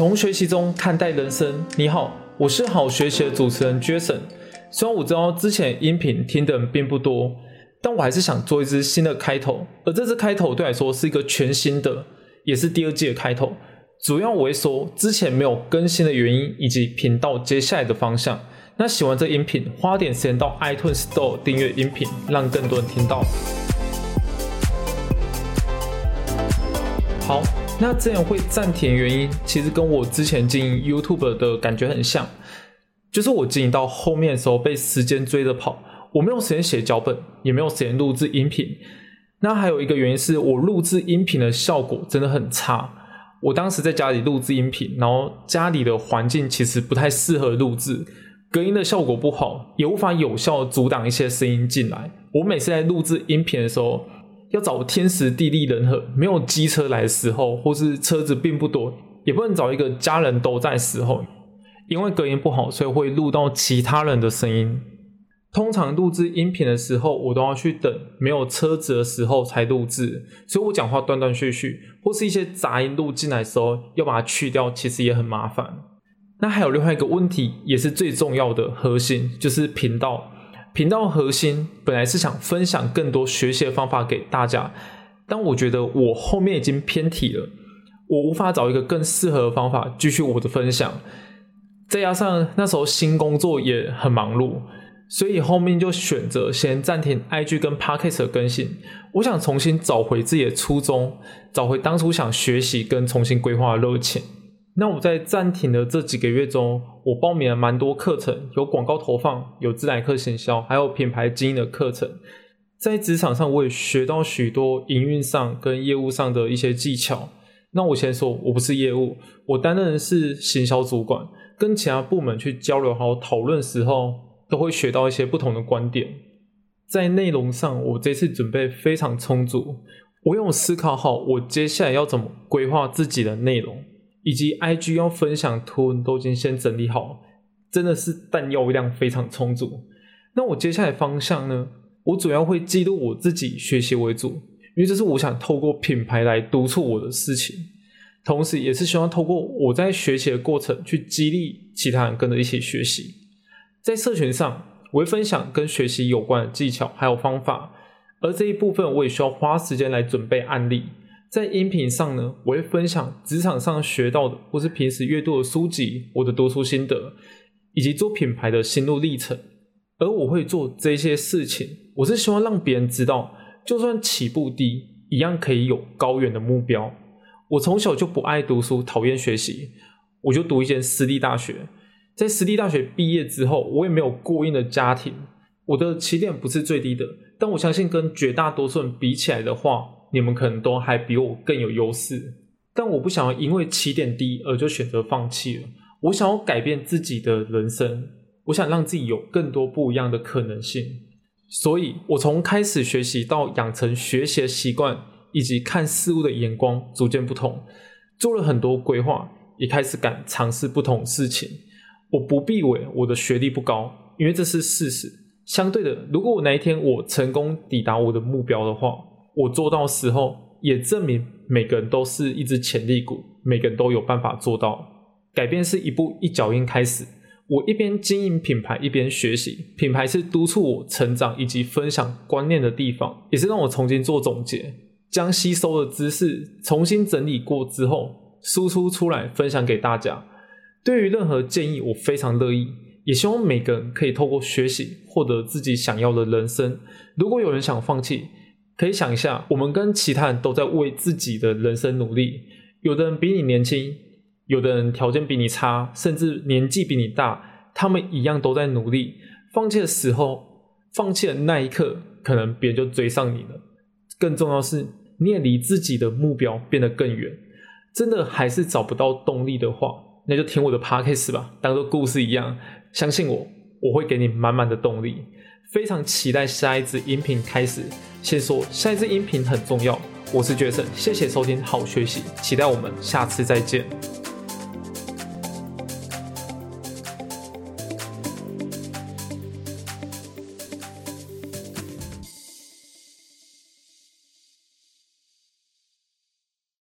从学习中看待人生。你好，我是好学习的主持人 Jason。虽然我知道之前音频听的人并不多，但我还是想做一支新的开头。而这支开头对来说是一个全新的，也是第二季的开头。主要我会说之前没有更新的原因，以及频道接下来的方向。那喜欢这音频，花点时间到 iTunes Store 订阅音频，让更多人听到。好。那这样会暂停原因，其实跟我之前经营 YouTube 的感觉很像，就是我经营到后面的时候被时间追着跑，我没有时间写脚本，也没有时间录制音频。那还有一个原因是我录制音频的效果真的很差。我当时在家里录制音频，然后家里的环境其实不太适合录制，隔音的效果不好，也无法有效阻挡一些声音进来。我每次在录制音频的时候。要找天时地利人和，没有机车来的时候，或是车子并不多，也不能找一个家人都在时候，因为隔音不好，所以会录到其他人的声音。通常录制音频的时候，我都要去等没有车子的时候才录制，所以我讲话断断续续，或是一些杂音录进来的时候要把它去掉，其实也很麻烦。那还有另外一个问题，也是最重要的核心，就是频道。频道核心本来是想分享更多学习的方法给大家，但我觉得我后面已经偏题了，我无法找一个更适合的方法继续我的分享。再加上那时候新工作也很忙碌，所以后面就选择先暂停 IG 跟 Podcast 的更新。我想重新找回自己的初衷，找回当初想学习跟重新规划的热情。那我在暂停的这几个月中，我报名了蛮多课程，有广告投放，有自来客行销，还有品牌经营的课程。在职场上，我也学到许多营运上跟业务上的一些技巧。那我先说，我不是业务，我担任的是行销主管，跟其他部门去交流还有讨论时候，都会学到一些不同的观点。在内容上，我这次准备非常充足，我有思考好我接下来要怎么规划自己的内容。以及 IG 要分享图文都已经先整理好，真的是弹药量非常充足。那我接下来方向呢？我主要会记录我自己学习为主，因为这是我想透过品牌来督促我的事情，同时也是希望透过我在学习的过程去激励其他人跟着一起学习。在社群上，我会分享跟学习有关的技巧还有方法，而这一部分我也需要花时间来准备案例。在音频上呢，我会分享职场上学到的，或是平时阅读的书籍，我的读书心得，以及做品牌的心路历程。而我会做这些事情，我是希望让别人知道，就算起步低，一样可以有高远的目标。我从小就不爱读书，讨厌学习，我就读一间私立大学。在私立大学毕业之后，我也没有过硬的家庭，我的起点不是最低的，但我相信跟绝大多数人比起来的话。你们可能都还比我更有优势，但我不想要因为起点低而就选择放弃了。我想要改变自己的人生，我想让自己有更多不一样的可能性。所以，我从开始学习到养成学习的习惯，以及看事物的眼光逐渐不同，做了很多规划，也开始敢尝试不同事情。我不避讳我的学历不高，因为这是事实。相对的，如果我哪一天我成功抵达我的目标的话，我做到时候，也证明每个人都是一只潜力股，每个人都有办法做到。改变是一步一脚印开始。我一边经营品牌，一边学习。品牌是督促我成长以及分享观念的地方，也是让我重新做总结，将吸收的知识重新整理过之后，输出出来分享给大家。对于任何建议，我非常乐意，也希望每个人可以透过学习获得自己想要的人生。如果有人想放弃，可以想一下，我们跟其他人都在为自己的人生努力。有的人比你年轻，有的人条件比你差，甚至年纪比你大，他们一样都在努力。放弃的时候，放弃的那一刻，可能别人就追上你了。更重要是，你也离自己的目标变得更远。真的还是找不到动力的话，那就听我的 podcast 吧，当做故事一样。相信我，我会给你满满的动力。非常期待下一支音频开始。先说下一支音频很重要，我是绝神谢谢收听，好学习，期待我们下次再见。